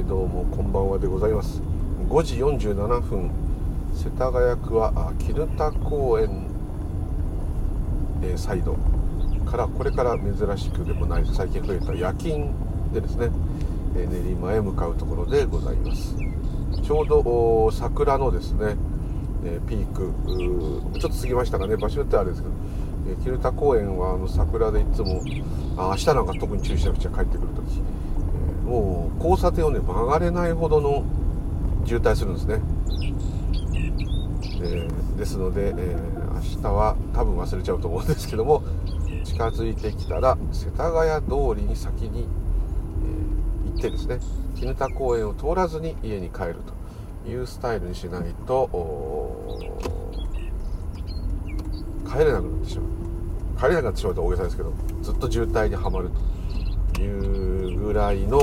ー、どうもこんばんはでございます。5時47分。世田谷区は絹田公園、えー、サイドからこれから珍しくでもない最近増えた夜勤でですね、えー、練馬へ向かうところでございます。ちょうど桜のですね、え、ピーク。ちょっと過ぎましたかね。場所ってあれですけど。え絹田公園はあの桜でいつもあ明日なんか特に注意しなくちゃ帰ってくる時、えー、もう交差点をね曲がれないほどの渋滞するんですね、えー、ですので、えー、明日は多分忘れちゃうと思うんですけども近づいてきたら世田谷通りに先に、えー、行ってですね絹田公園を通らずに家に帰るというスタイルにしないと帰れなくなってしまう。帰れなくなってしまうと大げさですけどずっと渋滞にはまると。いうぐらいの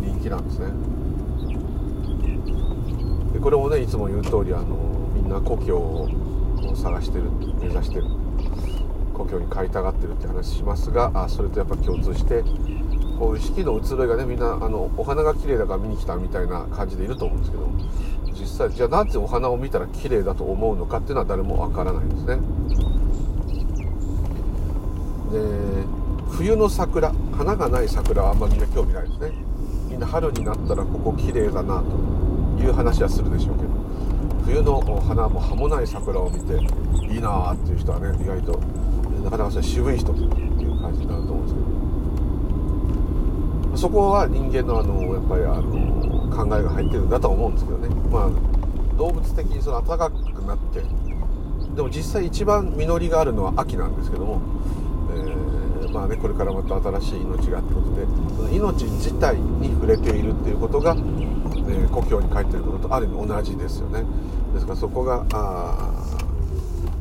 人気なんですね。でこれもねいつも言う通りあのみんな故郷を探してる目指してる故郷に帰りたがってるって話しますがあそれとやっぱ共通してこういう四季の移ろいがねみんなあのお花が綺麗だから見に来たみたいな感じでいると思うんですけど実際じゃあなぜお花を見たら綺麗だと思うのかっていうのは誰もわからないですね。で冬の桜花がない桜はあんまみんな興味ないですね。みんな春になったらここ綺麗だなという話はするでしょうけど冬の花も葉もない桜を見ていいなっていう人はね意外となかなかそれ渋い人という感じになると思うんですけど。そこは人間のあのやっぱりあの考えが入ってるんだと思うんですけどね。まあ動物的にその暖かくなってでも実際一番実りがあるのは秋なんですけども、まあね、これからまた新しい命がってことでその命自体に触れているっていうことが、えー、故郷に帰ってることとある意味同じですよね。ですからそこがあ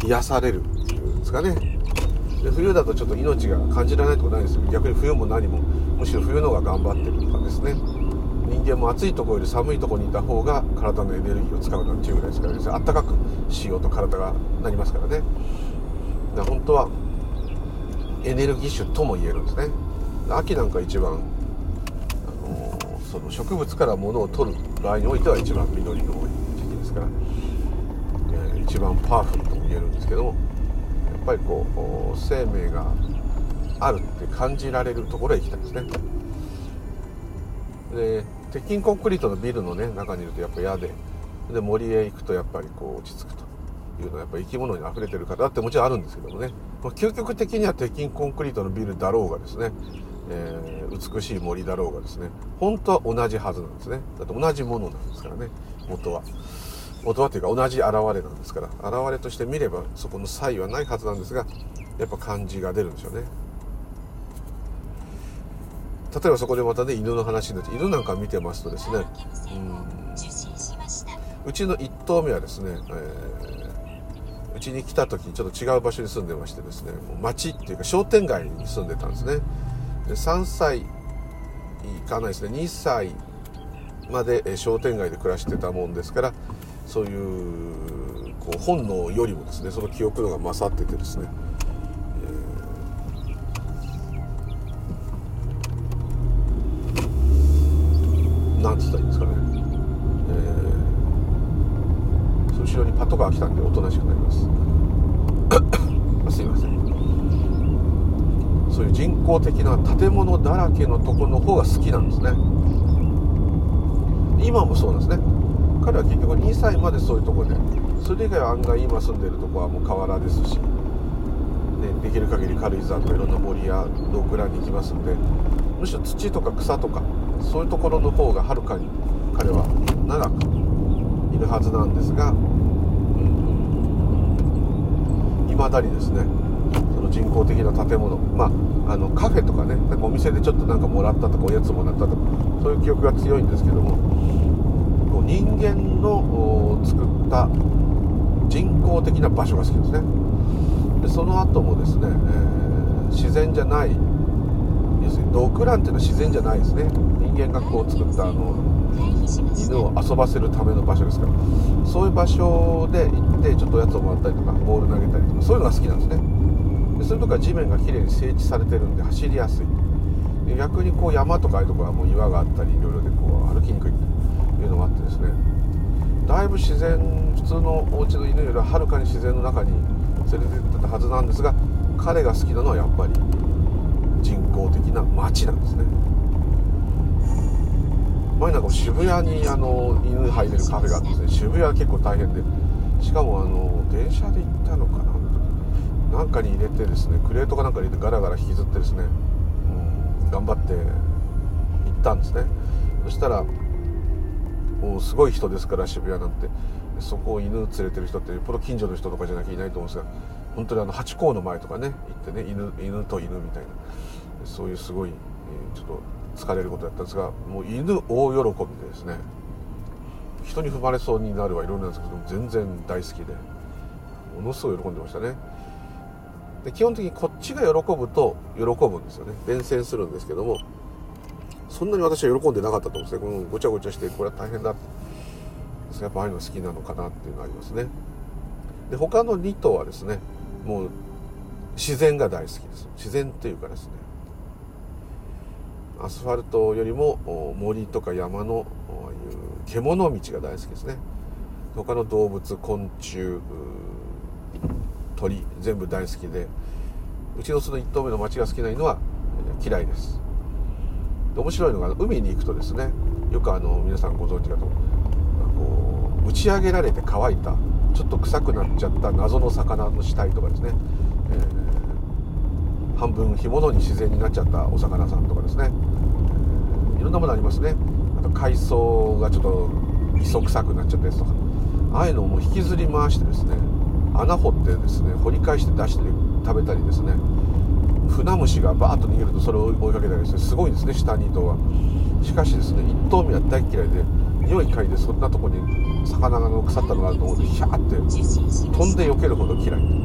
癒されるっていうんですかね。で冬だとちょっと命が感じられないとこないですよ逆に冬も何もむしろ冬の方が頑張ってるとかですね。人間も暑いとこより寒いとこにいた方が体のエネルギーを使うなんていうぐらいですからね。あったかくしようと体がなりますからね。だから本当はエネルギッシュとも言えるんですね。秋なんか一番、あのー、その植物から物を取る場合においては一番緑の多い時期ですから、えー、一番パワフルとも言えるんですけどもやっぱりこう生命があるって感じられるところへ行きたいですね。で鉄筋コンクリートのビルのね中にいるとやっぱ嫌でで森へ行くとやっぱりこう落ち着くと。いうのはやっぱ生き物に溢れてる方ってもちろんあるんですけどもね。究極的には鉄筋コンクリートのビルだろうがですね、えー、美しい森だろうがですね本当は同じはずなんですね。だって同じものなんですからね。元は。元はというか同じ現れなんですから。現れとして見ればそこの差異はないはずなんですがやっぱ感じが出るんでしょうね。例えばそこでまたね犬の話になって犬なんか見てますとですねうん。うちの1頭目はですね、えーちに来た時ちょっと違う場所に住んでましてですねもう町っていうか商店街に住んでたんですね。で3歳いかないですね。2歳まで商店街で暮らしてたもんですからそういうこう本能よりもですねその記憶のが勝っててですね、後ろにパトカー来たんでおとなしくなります。すいません。そういう人工的な建物だらけのとこの方が好きなんですね。今もそうなんですね。彼は結局2歳までそういうとこでそれ以外は案外今住んでるとこはもう河原ですし、ね、できる限り軽井沢とかいろんな森やロークランに行きますんでむしろ土とか草とかそういうところの方がはるかに彼は長くいるはずなんですがいまだにですねその人工的な建物まああのカフェとかねなんかお店でちょっとなんかもらったとかおやつもらったとかそういう記憶が強いんですけどもこう人間の作った人工的な場所が好きですね。でその後もですね、えー、自然じゃない要するにドッグランっていうのは自然じゃないですね。人間がこう作ったあの犬を遊ばせるための場所ですから。そういう場所で行ってちょっとおやつをもらったりとかボール投げたりとかそういうのが好きなんですね。でそういうとこは地面がきれいに整地されてるんで走りやすい。で逆にこう山とかああいうところはもう岩があったりいろいろでこう歩きにくいというのがあってですね。だいぶ自然普通のお家の犬よりははるかに自然の中に連れてってたはずなんですが彼が好きなのはやっぱり人工的な街なんですね。前なんか渋谷にあの犬入れるカフェがあってですね渋谷は結構大変でしかもあの電車で行ったのかな？なんかに入れてですねクレートかなんかに入れてガラガラ引きずってですね、うん、頑張って行ったんですね。そしたらもうすごい人ですから渋谷なんて。そこを犬連れてる人ってよっぽど近所の人とかじゃなきゃいないと思うんですが本当にあのハチ公の前とかね行ってね犬犬と犬みたいな。そういうすごい、えー、ちょっと疲れることだったんですがもう犬大喜びでですね人に踏まれそうになるはいろいろなんですけど全然大好きでものすごい喜んでましたね。で基本的にこっちが喜ぶと喜ぶんですよね。伝染するんですけどもそんなに私は喜んでなかったと思うんですね。このごちゃごちゃしてこれは大変だやっぱああいうの好きなのかなっていうのがありますね。で他の2頭はですねもう自然が大好きです。自然っていうかですねアスファルトよりも森とか山のいう獣道が大好きですね。他の動物昆虫鳥全部大好きでうちのその1頭目の町が好きな犬は嫌いです。で面白いのが海に行くとですねよくあの皆さんご存知かとこう打ち上げられて乾いたちょっと臭くなっちゃった謎の魚の死体とかですね、えー、半分干物に自然になっちゃったお魚さんとかですね、いろんなものありますね。あと海藻がちょっと磯臭くなっちゃったやつとか。ああいうのをもう引きずり回してですね穴掘ってですね掘り返して出して食べたりですね。船虫がバーッと逃げるとそれを追いかけたりしてすごいですね下2頭はしかしですね1頭目は大嫌いで匂い嗅いでそんなとこに魚が腐ったのがあると思うとヒャーって飛んで避けるほど嫌い。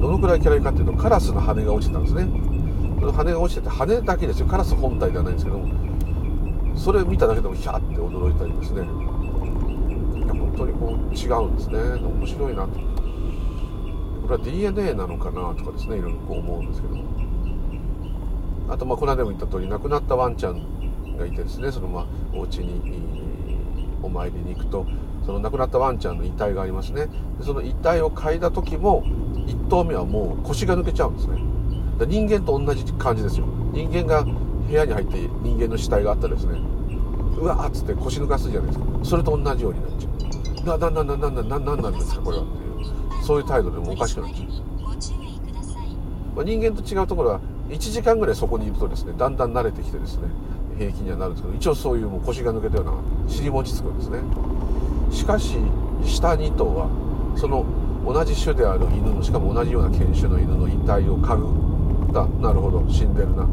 どのくらい嫌いかっていうとカラスの羽が落ちてたんですね。その羽が落ちてて羽だけですよ。カラス本体ではないんですけども。それ見ただけでもヒャーって驚いたりですね。いや本当にこう違うんですね。面白いなと。これは DNA なのかなとかですね。いろいろこう思うんですけど。あとまあこの間も言った通り亡くなったワンちゃんがいてですね。そのまあお家にお参りに行くとその亡くなったワンちゃんの遺体がありますね。その遺体を嗅いだ時も1頭目はもう腰が抜けちゃうんですね。人間と同じ感じですよ。人間が部屋に入って人間の死体があったらですねうわっつって腰抜かすじゃないですか。それと同じようになっちゃう。な、な、な、な、な、な、なんなんですかこれはっていうそういう態度でもおかしくなっちゃう、まあ、人間と違うところは1時間ぐらいそこにいるとですねだんだん慣れてきてですね平気にはなるんですけど一応そういうもう腰が抜けたような尻餅つくんですねしかし下2頭はその同じ種である犬のしかも同じような犬種の犬の遺体を嗅ぐだなるほど。死んでるな。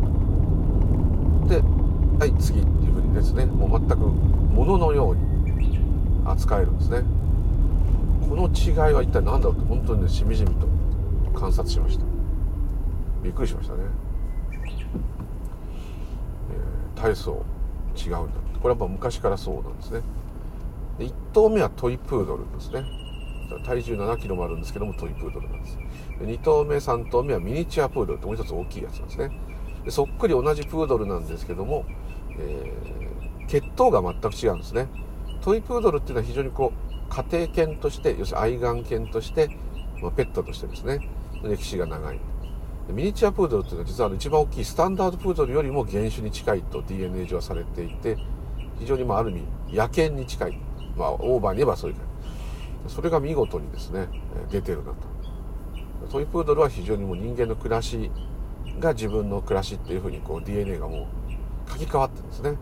ではい次っていうふうにですね。もう全く物のように扱えるんですね。この違いは一体何だろうと本当にねしみじみと観察しました。びっくりしましたね。体操違うんだこれはやっぱ昔からそうなんですね。で1頭目はトイプードルですね。体重7キロもあるんですけどもトイプードルなんです。で2頭目3頭目はミニチュアプードルってもう一つ大きいやつなんですね。でそっくり同じプードルなんですけども、えー、血統が全く違うんですね。トイプードルっていうのは非常にこう家庭犬として要するに愛玩犬として、まあ、ペットとしてですね。歴史が長い。ミニチュアプードルっていうのは実は一番大きいスタンダードプードルよりも原種に近いと DNA 上はされていて非常にまあある意味野犬に近い、まあ、オーバーに言えばそういう感じ。それが見事にですね出てるなとトイプードルは非常にもう人間の暮らしが自分の暮らしっていうふうにこう DNA がもう書き換わってるんですね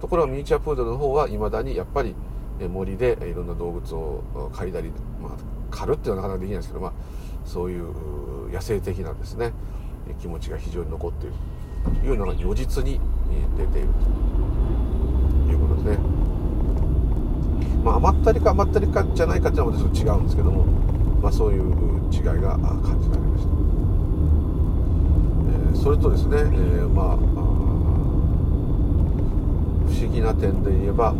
ところがミニチュアプードルの方はいまだにやっぱり森でいろんな動物を嗅いだり、まあ、狩るっていうのはなかなかできないんですけど、まあ、そういう野生的なですね気持ちが非常に残っているというのが如実に出ているということですね。まあ、甘ったりか甘ったりかじゃないかっていうのはちょっと違うんですけども、まあ、そういう違いが感じられました。えー、それとですね、えー、まあ不思議な点で言えば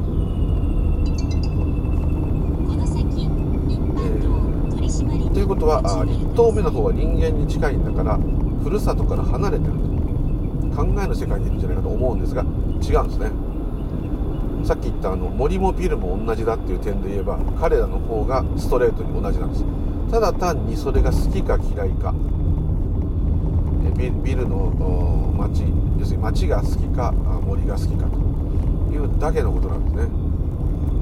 ということは1頭目の方は人間に近いんだからふるさとから離れてると考えの世界にいるんじゃないかと思うんですが違うんですねさっき言ったあの森もビルも同じだっていう点で言えば彼らの方がストレートに同じなんです。ただ単にそれが好きか嫌いか。ビビルの街要するに街が好きか森が好きかというだけのことなんですね。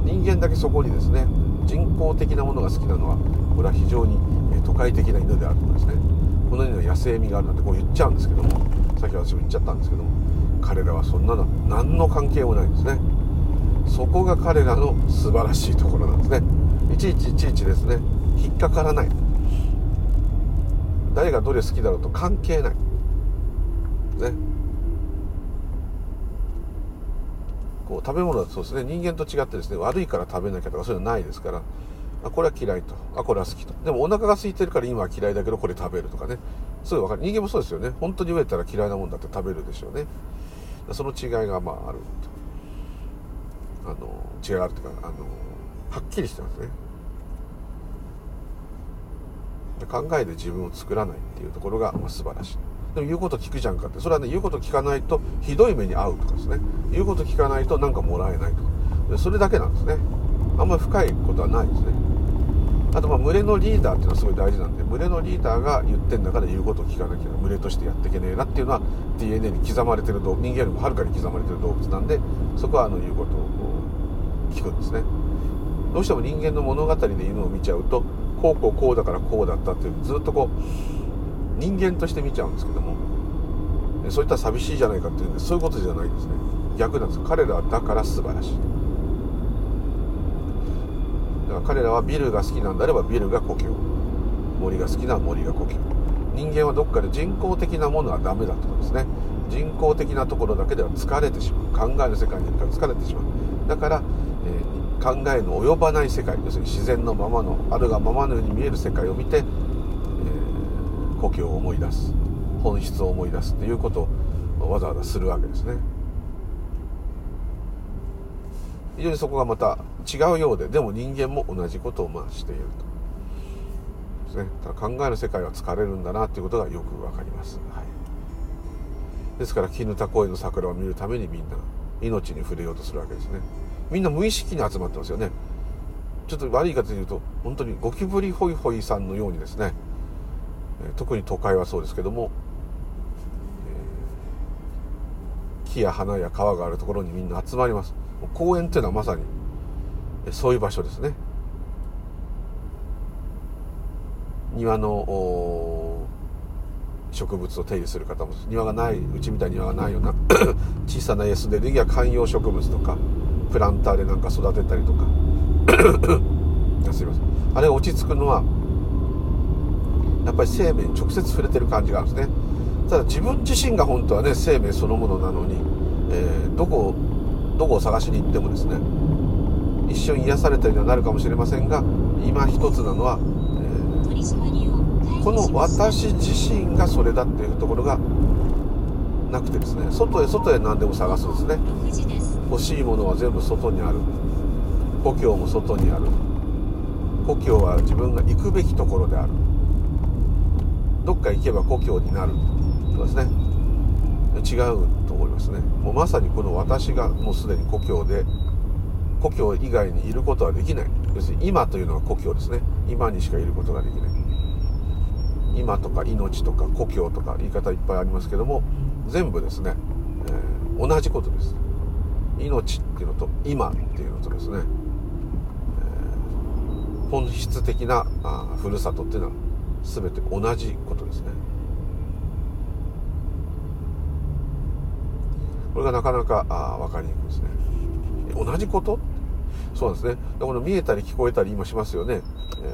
人間だけそこにですね人工的なものが好きなのはこれは非常に都会的な犬であるとかですね。この犬は野生味があるなんてこう言っちゃうんですけどもさっき私も言っちゃったんですけども彼らはそんなの何の関係もないんですね。そこが彼らの素晴らしいところなんですね。いちいちいちいちですね。引っかからない。誰がどれ好きだろうと関係ない。ね。こう食べ物はそうですね。人間と違ってですね悪いから食べなきゃとかそういうのはないですから。あこれは嫌いと。あこれは好きと。でもお腹が空いてるから今は嫌いだけどこれ食べるとかね。すぐ分かる。人間もそうですよね。本当に飢えたら嫌いなもんだって食べるでしょうね。その違いがまああると。あの違いがあるというかあのはっきりしてますね。で考えで自分を作らないっていうところが、まあ、素晴らしい。でも言うこと聞くじゃんかって。それはね言うこと聞かないとひどい目に遭うとかですね。言うこと聞かないと何かもらえないとか。それだけなんですね。あんまり深いことはないですね。あとまあ群れのリーダーっていうのはすごい大事なんで群れのリーダーが言ってんだから言うことを聞かなきゃ群れとしてやっていけねえなっていうのは DNA に刻まれてる動物人間よりもはるかに刻まれてる動物なんでそこはあの言うことを聞くんですね。どうしても人間の物語で犬を見ちゃうとこうこうこうだからこうだったっていうずっとこう人間として見ちゃうんですけども。そういった寂しいじゃないかっていうんでそういうことじゃないんですね。逆なんです彼らはだから素晴らしい。だから彼らはビルが好きなんであればビルが故郷。森が好きな森が故郷。人間はどっかで人工的なものはダメだとかですね。人工的なところだけでは疲れてしまう。考える世界にいるから疲れてしまう。だから、えー、考えの及ばない世界要するに自然のままのあるがままのように見える世界を見て、えー、故郷を思い出す本質を思い出すっていうことをわざわざするわけですね。非常にそこがまた違うようででも人間も同じことをまあしていると。ですね。だから考える世界は疲れるんだなっていうことがよく分かります、はい、ですから絹田公園の桜を見るためにみんな命に触れようとするわけですね。みんな無意識に集まってますよね。ちょっと悪い言い方で言うと本当にゴキブリホイホイさんのようにですね特に都会はそうですけども木や花や川があるところにみんな集まります。公園っていうのはまさにそういう場所ですね。庭の植物を手入れする方も庭がないうちみたいに庭がないような 小さなエスでルギア観葉植物とかプランターでなんか育てたりとか。すいません。あれ落ち着くのはやっぱり生命に直接触れてる感じがあるんですね。ただ自分自身が本当はね生命そのものなのに、えー、どこどこを探しに行ってもですね一瞬癒されたようになるかもしれませんが今一つなのは、えー、この私自身がそれだっていうところがなくてですね外へ外へ何でも探すんですね。欲しいものは全部外にある。故郷も外にある。故郷は自分が行くべきところである。どっか行けば故郷になるとかですね。違うと思いますね。もうまさにこの私がもうすでに故郷で故郷以外にいることはできない。要するに今というのは故郷ですね。今にしかいることができない。今とか命とか故郷とか言い方いっぱいありますけども全部ですね、えー、同じことです。命っていうのと今っていうのとですね、えー、本質的なあふるさとっていうのは全て同じことですね。これがなかなかあ分かりにくいですね。同じこと？そうなんですね。この見えたり聞こえたり今しますよね、え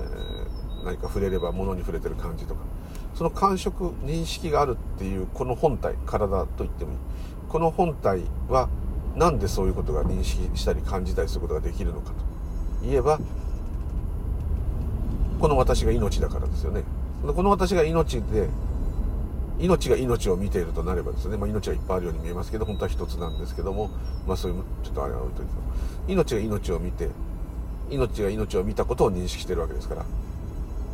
ー、何か触れれば物に触れてる感じとか。その感触認識があるっていうこの本体体と言ってもいい。この本体は何でそういうことが認識したり感じたりすることができるのかと。言えばこの私が命だからですよね。この私が命で命が命を見ているとなればですね、まあ、命がいっぱいあるように見えますけど本当は一つなんですけども、まあ、そういうちょっとあれは置いといて。命が命を見て命が命を見たことを認識してるわけですから。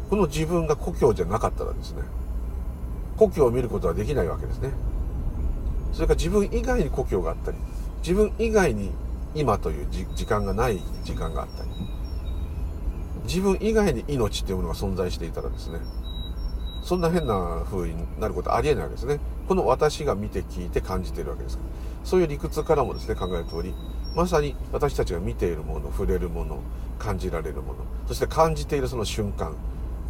この自分が故郷じゃなかったらですね。故郷を見ることはできないわけですね。それから自分以外に故郷があったり自分以外に今という時間がない時間があったり自分以外に命っていうものが存在していたらですねそんな変な風になることありえないわけですね。この私が見て聞いて感じているわけです。からそういう理屈からもですね考える通りまさに私たちが見ているもの触れるもの感じられるものそして感じているその瞬間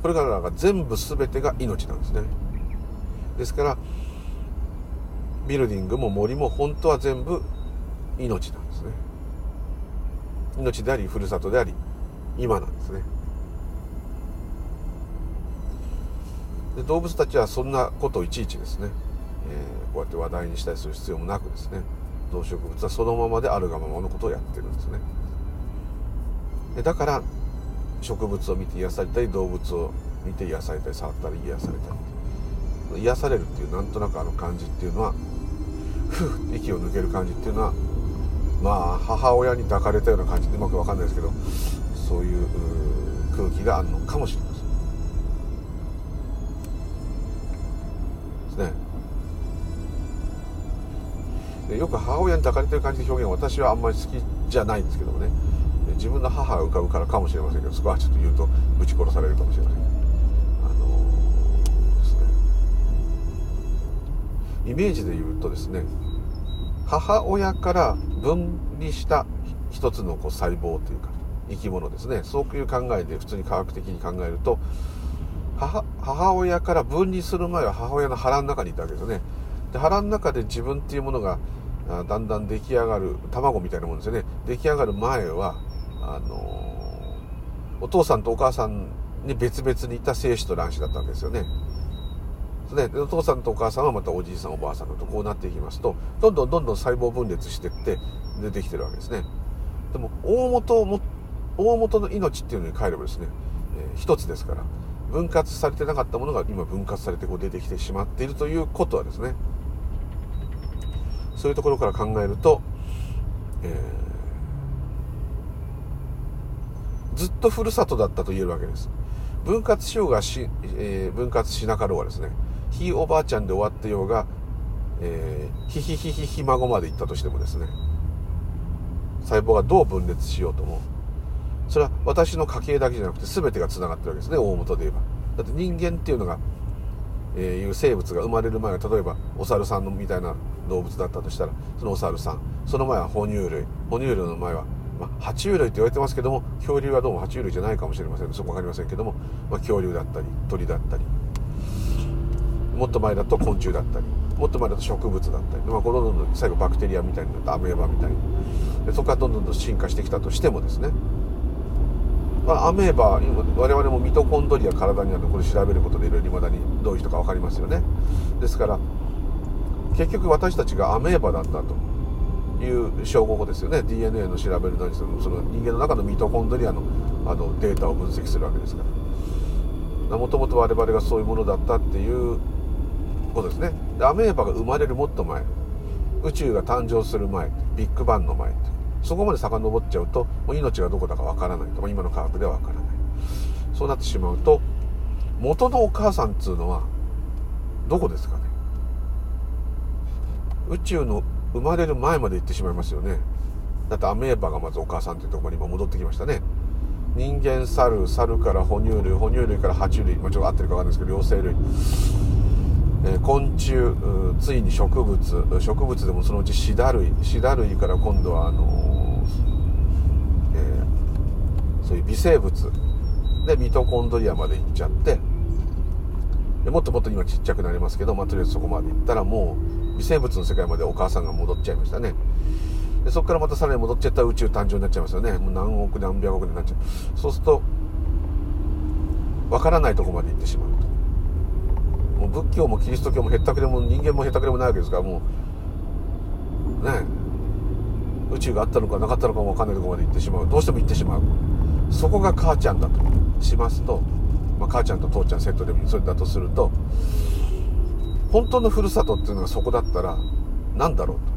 これからが全部全てが命なんですね。ですからビルディングも森も本当は全部命なんですね。命でありふるさとであり今なんですね。で動物たちはそんなことをいちいちですね、えー、こうやって話題にしたりする必要もなくですね。動植物はそのままであるがままのことをやってるんですね。でだから植物を見て癒されたり動物を見て癒されたり触ったり癒されたり。癒されるっていうなんとなくあの感じっていうのはふう息を抜ける感じっていうのはまあ母親に抱かれたような感じでうまく分かんないですけどそういう空気があるのかもしれません。ですね。でよく母親に抱かれてる感じの表現は私はあんまり好きじゃないんですけどもね。自分の母が浮かぶからかもしれませんけどそこはちょっと言うとぶち殺されるかもしれません。あのー、ですね。イメージで言うとですね母親から分離した一つのこう細胞というか生き物ですね。そういう考えで普通に科学的に考えると母親から分離する前は母親の腹の中にいたわけですよね。で腹の中で自分っていうものがだんだん出来上がる卵みたいなもんですよね。出来上がる前はあのお父さんとお母さんに別々にいた精子と卵子だったわけですよね。ね、お父さんとお母さんはまたおじいさんおばあさんとこうなっていきますとどんどんどんどん細胞分裂していって出てきてるわけですね。でも大元も大元の命っていうのに帰ればですね、えー、一つですから分割されてなかったものが今分割されてこう出てきてしまっているということはですねそういうところから考えると、えー、ずっとふるさとだったと言えるわけです。分割しようがし、えー、分割しなかろうがですねひいおばあちゃんで終わってようが、えー、ひひひひひ孫まで行ったとしてもですね細胞がどう分裂しようともそれは私の家系だけじゃなくて全てがつながってるわけですね大元で言えば。だって人間っていうのが、えー、いう生物が生まれる前は例えばお猿さんのみたいな動物だったとしたらそのお猿さんその前は哺乳類哺乳類の前はまあ、爬虫類って言われてますけども恐竜はどうも爬虫類じゃないかもしれません。そこ分かりませんけども、まあ、恐竜だったり鳥だったりもっと前だと昆虫だったりもっと前だと植物だったり、まあ、このどんどん最後バクテリアみたいになってアメーバみたいに。でそこからどんどんどん進化してきたとしてもですね、まあ、アメーバ我々もミトコンドリア体にあるこれ調べることでいろいろ未だにどういう人か分かりますよね。ですから結局私たちがアメーバだったという証拠ですよね。DNA の調べるのにそのその人間の中のミトコンドリアのあのデータを分析するわけですから。もともと我々がそういうものだったっていうことですね。でアメーバが生まれるもっと前。宇宙が誕生する前。ビッグバンの前そこまで遡っちゃうともう命がどこだかわからないと。今の科学ではわからない。そうなってしまうと元のお母さんっつうのはどこですかね。宇宙の生まれる前まで行ってしまいますよね。だってアメーバがまずお母さんっていうところに今戻ってきましたね。人間猿猿から哺乳類哺乳類から爬虫類、まあ、ちょっと合ってるか分かんないですけど両生類。え昆虫ついに植物植物でもそのうちシダ類シダ類から今度はあのー、えー、そういう微生物。でミトコンドリアまで行っちゃって。でもっともっと今ちっちゃくなりますけど、まあ、とりあえずそこまで行ったらもう微生物の世界までお母さんが戻っちゃいましたね。でそこからまたさらに戻っちゃったら宇宙誕生になっちゃいますよね。もう何億何百億になっちゃう。そうするとわからないとこまで行ってしまうと。もう仏教もキリスト教もへったくれも人間もへったくれもないわけですからもうね宇宙があったのかなかったのかも分かんないとこまで行ってしまう。どうしても行ってしまう。そこが母ちゃんだとしますと、まあ、母ちゃんと父ちゃんセットでもそれだとすると本当のふるさとっていうのがそこだったら何だろうと。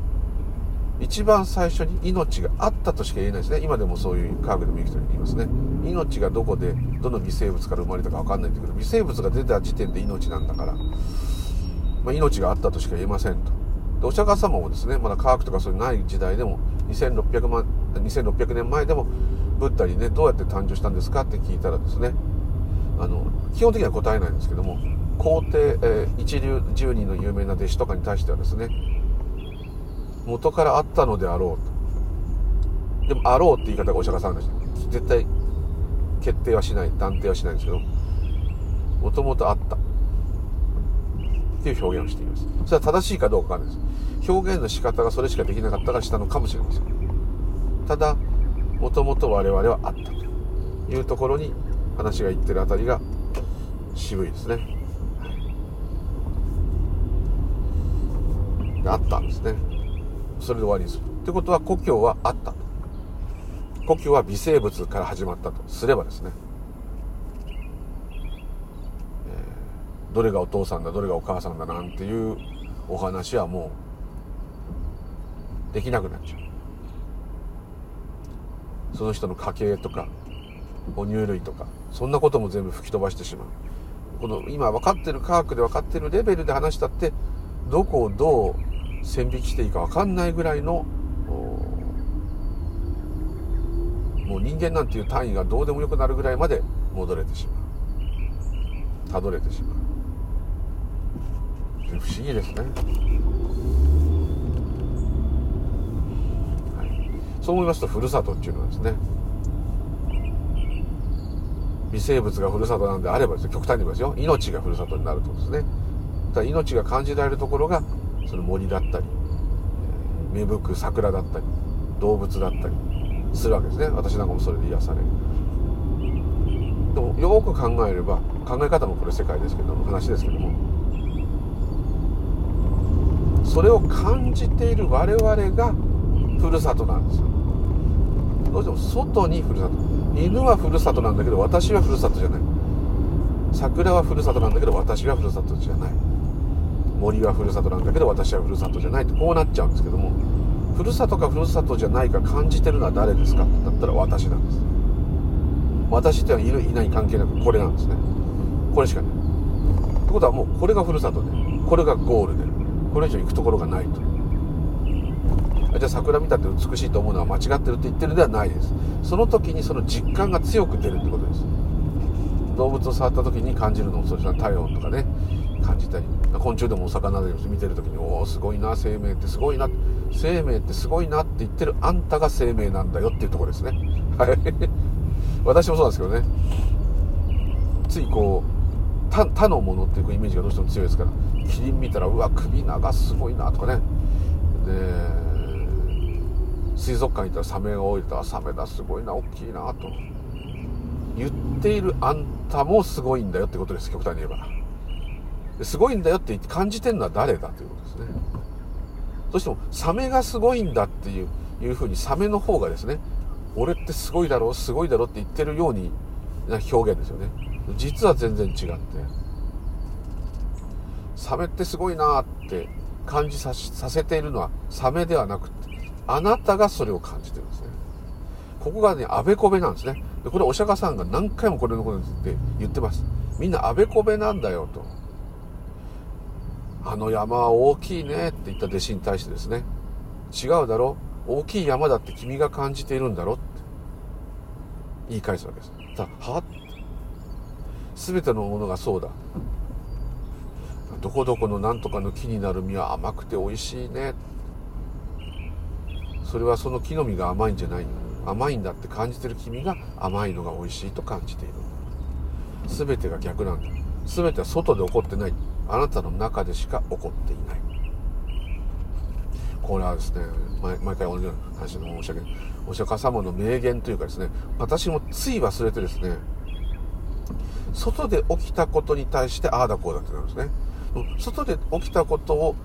一番最初に命があったとしか言えないですね。今でもそういう科学でもいい人に言いますね。命がどこでどの微生物から生まれたか分かんないんだけど微生物が出た時点で命なんだから、まあ、命があったとしか言えませんと。でお釈迦様もですねまだ科学とかそういうない時代でも2600万2600年前でもブッダにねどうやって誕生したんですかって聞いたらですねあの基本的には答えないんですけども皇帝、えー、一流10人の有名な弟子とかに対してはですね元からあったのであろうと。でもあろうって言い方がお釈迦さんでした。絶対決定はしない断定はしないんですけどもともとあった。っていう表現をしています。それは正しいかどうかわかんないです。表現の仕方がそれしかできなかったからしたのかもしれません。ただもともと我々はあったと。いうところに話がいってるあたりが渋いですね、あったんですね。それで終わりにする。ってことは故郷はあったと。故郷は微生物から始まったと。すればですね、えー、どれがお父さんだどれがお母さんだなんていうお話はもうできなくなっちゃう。その人の家系とか哺乳類とかそんなことも全部吹き飛ばしてしまう。この今分かってる科学で分かってるレベルで話したってどこをどう線引きしていいか分かんないぐらいのもう人間なんていう単位がどうでもよくなるぐらいまで戻れてしまう。たどれてしまう。不思議ですね、はい、そう思いますとふるさとっていうのはですね微生物がふるさとなんであればですよ極端に言いますよ。命がふるさとになるとですね。だ命が感じられるところがその森だったり芽吹く桜だったり動物だったりするわけですね。私なんかもそれで癒される。でもよく考えれば考え方もこれ世界ですけども話ですけどもそれを感じている我々がふるさとなんですよ。どうしても外にふるさと。犬はふるさとなんだけど私はふるさとじゃない。桜はふるさとなんだけど私はふるさとじゃない。森はふるさとなんだけど私はふるさとじゃないとこうなっちゃうんですけどもふるさとかふるさとじゃないか感じてるのは誰ですかだったら私なんです。私っていうのはいるいない関係なくこれなんですね。これしかない。ってことはもうこれがふるさとでこれがゴールでこれ以上行くところがないと。じゃあ桜見たって美しいと思うのは間違ってるって言ってるではないです。その時にその実感が強く出るってことです。動物を触った時に感じるのもそうです。ね体温とかね。感じたり昆虫でもお魚でも見てる時におおすごいな生命ってすごいな生命ってすごいなって言ってるあんたが生命なんだよっていうところですね。はい。私もそうなんですけどね。ついこう他他のものっていうイメージがどうしても強いですからキリン見たらうわ首長すごいなとかね。で水族館行ったらサメが降りたサメだすごいな大きいなと。言っているあんたもすごいんだよってことです極端に言えば。すごいんだよって感じてるのは誰だということですね。そしてもサメがすごいんだっていういうふうにサメの方がですね俺ってすごいだろうすごいだろうって言ってるようにな表現ですよね。実は全然違って。サメってすごいなって感じさせているのはサメではなくてあなたがそれを感じてるんですね。ここがねあべこべなんですね。でこれお釈迦さんが何回もこれのことについて言ってます。みんなあべこべなんだよと。あの山は大きいねって言った弟子に対してですね違うだろ。大きい山だって君が感じているんだろって。言い返すわけですだは全てのものがそうだどこどこの何とかの木になる実は甘くて美味しいねそれはその木の実が甘いんじゃない甘いんだって感じてる君が甘いのが美味しいと感じている。全てが逆なんだ。全ては外で起こってない。あなたの中でしか起こっていないこれはですね毎毎回同じような話の申し訳ないお釈迦様の名言というかですね私もつい忘れてですね外で起きたことに対してああだこうだってなるんですね外で起きたことを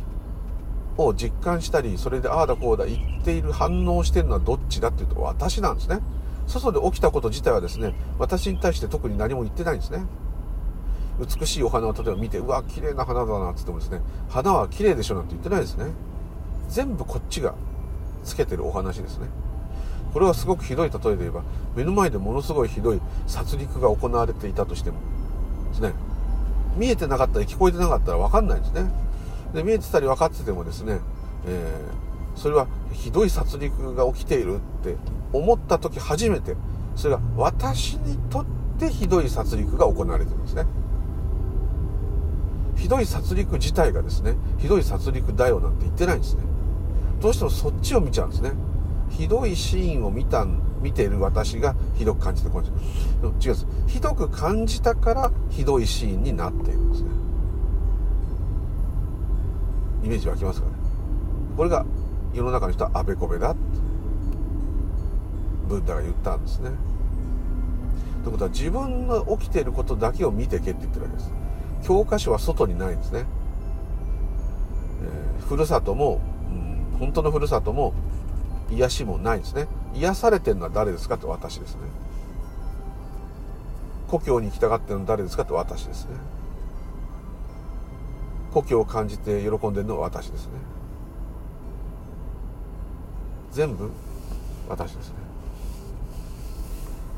を実感したり、それでああだこうだ言っている反応してるのはどっちだっていうと私なんですね。外で起きたこと自体はですね、私に対して特に何も言ってないんですね。美しいお花を例えば見て、うわ、綺麗な花だなって言ってもですね、花は綺麗でしょなんて言ってないですね。全部こっちがつけてるお話ですね。これはすごくひどい例えで言えば、目の前でものすごいひどい殺戮が行われていたとしてもですね、見えてなかったり聞こえてなかったら分かんないんですね。で見えてたり分かっててもですねえー、それはひどい殺戮が起きているって思った時初めてそれが私にとってひどい殺戮が行われてるんですねひどい殺戮自体がですねひどい殺戮だよなんて言ってないんですね。どうしてもそっちを見ちゃうんですね。ひどいシーンを見た見ている私がひどく感じた感じ違うんです。ひどく感じたからひどいシーンになっているんですね。イメージ湧きますかね。これが世の中の人はあべこべだってブッダが言ったんですね。ということは自分の起きていることだけを見てけって言ってるわけです。教科書は外にないんですね、えー、ふるさとも、うん、本当のふるさとも癒しもないんですね。癒されてるのは誰ですかって私ですね。故郷に行きたがってるのは誰ですかって私ですね。故郷を感じて喜んでるのは私ですね。全部私ですね。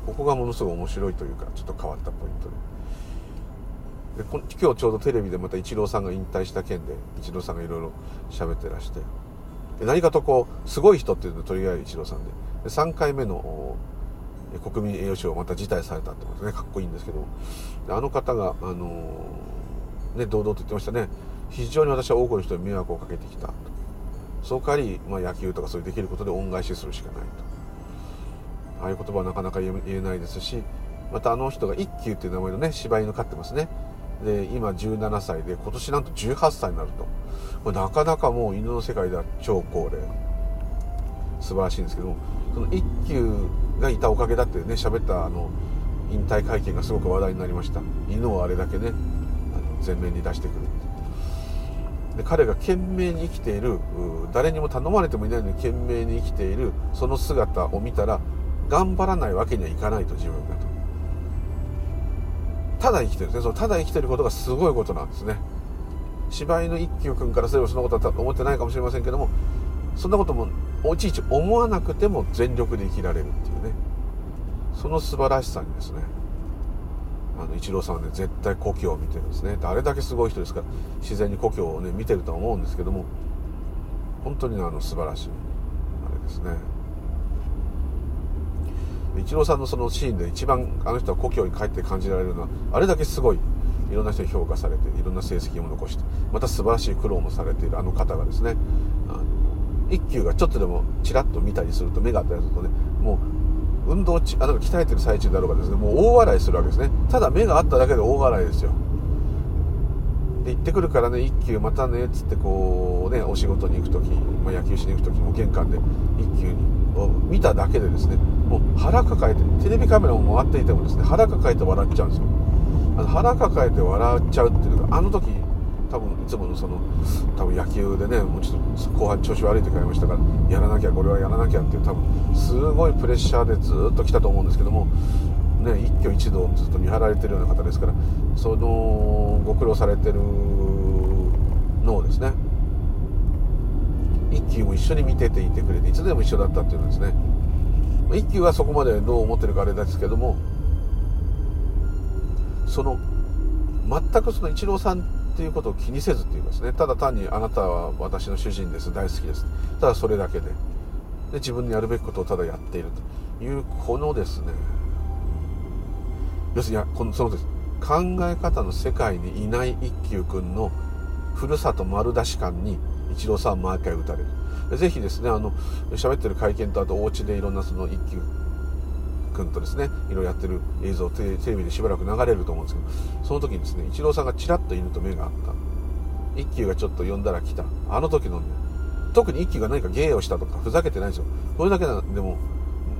ここがものすごい面白いというかちょっと変わったポイントで。で今日ちょうどテレビでまたイチローさんが引退した件でイチローさんがいろいろ喋ってらして。で何かとこうすごい人っていうのとりあえずイチローさんで。で3回目の国民栄誉賞をまた辞退されたってことねかっこいいんですけど。あの方があのー、ね堂々と言ってましたね。非常に私は多くの人に迷惑をかけてきたと。その代わり、まあ、野球とかそういうできることで恩返しするしかないと。ああいう言葉はなかなか言えないですしまたあの人が一休っていう名前のね柴犬飼ってますね。で今17歳で今年なんと18歳になると。これなかなかもう犬の世界では超高齢。素晴らしいんですけどその一休がいたおかげだってね喋ったあの引退会見がすごく話題になりました。犬をあれだけねあの前面に出してくるで彼が懸命に生きている誰にも頼まれてもいないのに懸命に生きているその姿を見たら頑張らないわけにはいかないと自分がと。ただ生きてる。んですねそのただ生きてることがすごいことなんですね。芝居の一休君からすればそんなことだと思ってないかもしれませんけどもそんなこともいちいち思わなくても全力で生きられるっていうね。その素晴らしさにですね。あのイチローさんはね絶対故郷を見てるんですね。あれだけすごい人ですか。ら自然に故郷をね見てるとは思うんですけども本当にあの素晴らしいあれですね。イチローさんのそのシーンで一番あの人は故郷に帰って感じられるのはあれだけすごい。いろんな人に評価されていろんな成績も残して。また素晴らしい苦労もされているあの方がですね。一休がちょっとでもちらっと見たりすると目があったりするとねもう運動あなんか鍛えてる最中だろうがですねもう大笑いするわけですね。ただ目があっただけで大笑いですよで行ってくるからね一休またねっつってこうねお仕事に行く時、まあ、野球しに行く時も玄関で一休にを見ただけでですねもう腹抱えてテレビカメラも回っていてもですね腹抱えて笑っちゃうんですよ。あの腹抱えて笑っちゃうっていうのがあの時多分いつものその多分野球でねもうちょっと後半調子悪い時ありましたからやらなきゃこれはやらなきゃっていう多分すごいプレッシャーでずっと来たと思うんですけどもね一挙一動ずっと見張られてるような方ですからそのご苦労されてるのをですね一休も一緒に見てていてくれていつでも一緒だったっていうのですね一休はそこまでどう思ってるかあれですけどもその全くそのイチローさんっていうことを気にせずっていうかですねただ単にあなたは私の主人です大好きですただそれだけでで自分のやるべきことをただやっているというこのですね要するにこのそのです。考え方の世界にいない一休君のふるさと丸出し感にイチローさん毎回打たれる。ぜひですねあの喋ってる会見とあとお家でいろんなその一休君とですねいろいろやってる映像テレビでしばらく流れると思うんですけどその時にですねイチローさんがちらっと犬と目が合った。一休がちょっと呼んだら来た。あの時のね特に一休が何か芸をしたとかふざけてないんですよ。これだけでも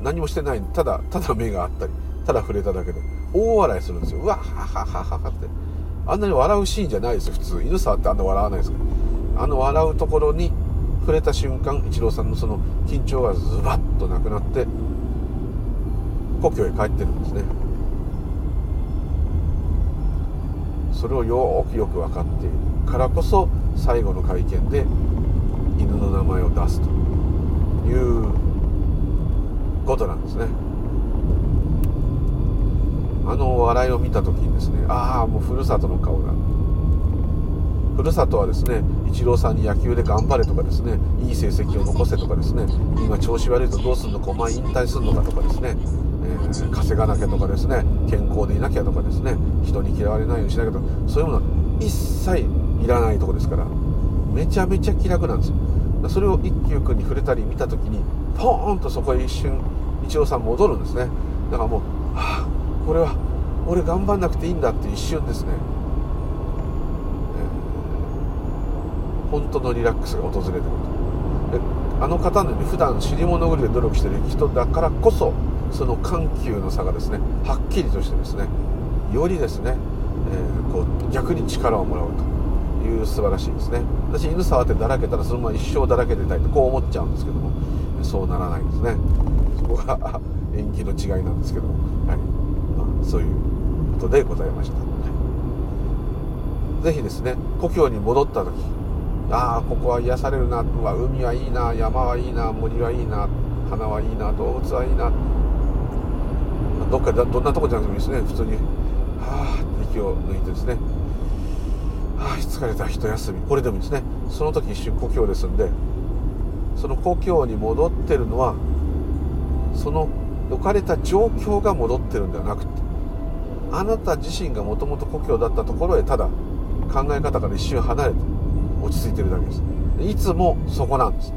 何もしてない。ただただ目があったりただ触れただけで大笑いするんですよ。うわはははははって。あんなに笑うシーンじゃないですよ普通。犬触ってあんな笑わないですから。あの笑うところに触れた瞬間イチローさんのその緊張がズバッとなくなって故郷へ帰ってるんですね。それをよくよく分かっている。からこそ最後の会見で犬の名前を出すということなんですね。あの笑いを見た時にですねああもうふるさとの顔だふるさとはですねイチローさんに野球で頑張れとかですねいい成績を残せとかですね今調子悪いとどうすんのかお前引退するのかとかですね、えー、稼がなきゃとかですね健康でいなきゃとかですね人に嫌われないようにしなきゃとかそういうものは一切いらないとこですからめちゃめちゃ気楽なんですよ。それを一休君に触れたり見た時にポーンとそこへ一瞬イチローさん戻るんですね。だからもうはあこれは俺頑張んなくていいんだって一瞬ですね、えー、本当のリラックスが訪れてると。あの方のように普段尻物狂いで努力してる人だからこそその緩急の差がですねはっきりとしてですねよりですね、えー、こう逆に力をもらうという素晴らしいですね。私犬触ってだらけたらそのまま一生だらけてたいとこう思っちゃうんですけどもそうならないんですね。そこが縁起の違いなんですけども、はい。まあ、そういうことでございました。ぜひですね、故郷に戻った時、ああ、ここは癒されるな、わ海はいいな、山はいいな、森はいいな、花はいいな、動物はいいな、どっかどんなとこじゃなくてもいいですね、普通に、はあ息を抜いてですね、はあ、疲れた。一休み、これでもいいですね、その時一瞬故郷ですんで、その故郷に戻ってるのは、その置かれた状況が戻ってるんではなくて、あなた自身がもともと故郷だったところへただ考え方から一瞬離れて落ち着いてるだけです。いつもそこなんです。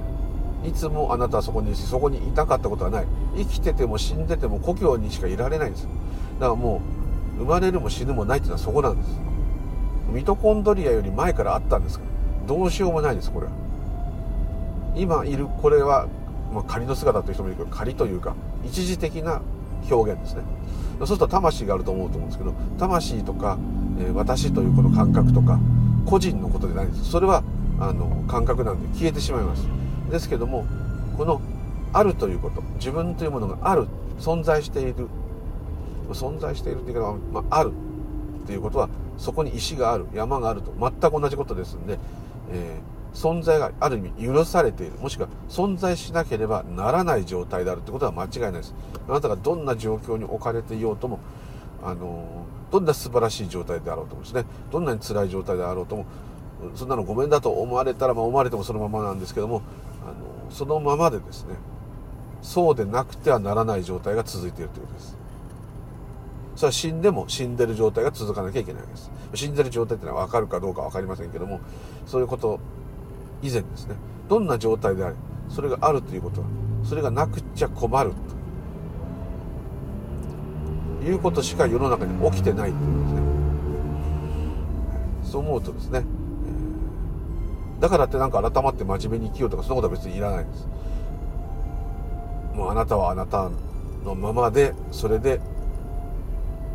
いつもあなたはそこにいるしそこにいたかったことはない。生きてても死んでても故郷にしかいられないんです。だからもう生まれるも死ぬもないっていうのはそこなんです。ミトコンドリアより前からあったんです。からどうしようもないですこれは。今いるこれは、まあ、仮の姿という人もいるけど仮というか一時的な表現ですね。そうすると魂があると思うと思うんですけど魂とか、えー、私というこの感覚とか個人のことでないんです。それはあの感覚なんで消えてしまいます。ですけどもこのあるということ自分というものがある存在している存在しているというか、まあ、あるということはそこに石がある山があると全く同じことですんで、えー存在がある意味許されているもしくは存在しなければならない状態であるってことは間違いないです。あなたがどんな状況に置かれていようともあのどんな素晴らしい状態であろうともですね。どんなに辛い状態であろうともそんなのごめんだと思われたら、まあ、思われてもそのままなんですけどもあのそのままでですねそうでなくてはならない状態が続いているということです。それは死んでも死んでる状態が続かなきゃいけないわけです。死んでる状態っていうのは分かるかどうか分かりませんけどもそういうこと以前ですね。どんな状態であれそれがあるということはそれがなくっちゃ困ると。いうことしか世の中に起きてないというですね。そう思うとですね、だからってなんか改まって真面目に生きようとかそんなことは別にいらないんです。もうあなたはあなたのままでそれで、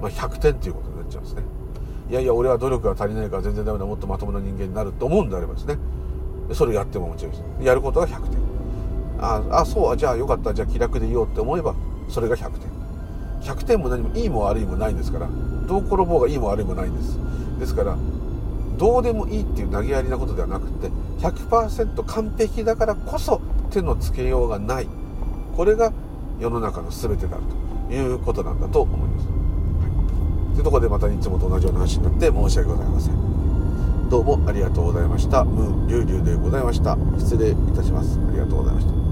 まあ、100点っていうことになっちゃうんですね。いやいや俺は努力が足りないから全然ダメだもっとまともな人間になると思うんであればですね。それやってももちろんやることが100点。ああそうじゃあよかった。じゃあ気楽でいようって思えばそれが100点。100点も何もいいも悪いもないんですからどう転ぼうがいいも悪いもないんです。ですからどうでもいいっていう投げやりなことではなくて100%完璧だからこそ手のつけようがない。これが世の中の全てであるということなんだと思います、はい、というところでまたいつもと同じような話になって申し訳ございません。どうもありがとうございました。ムーンリュウリュウでございました。失礼いたします。ありがとうございました。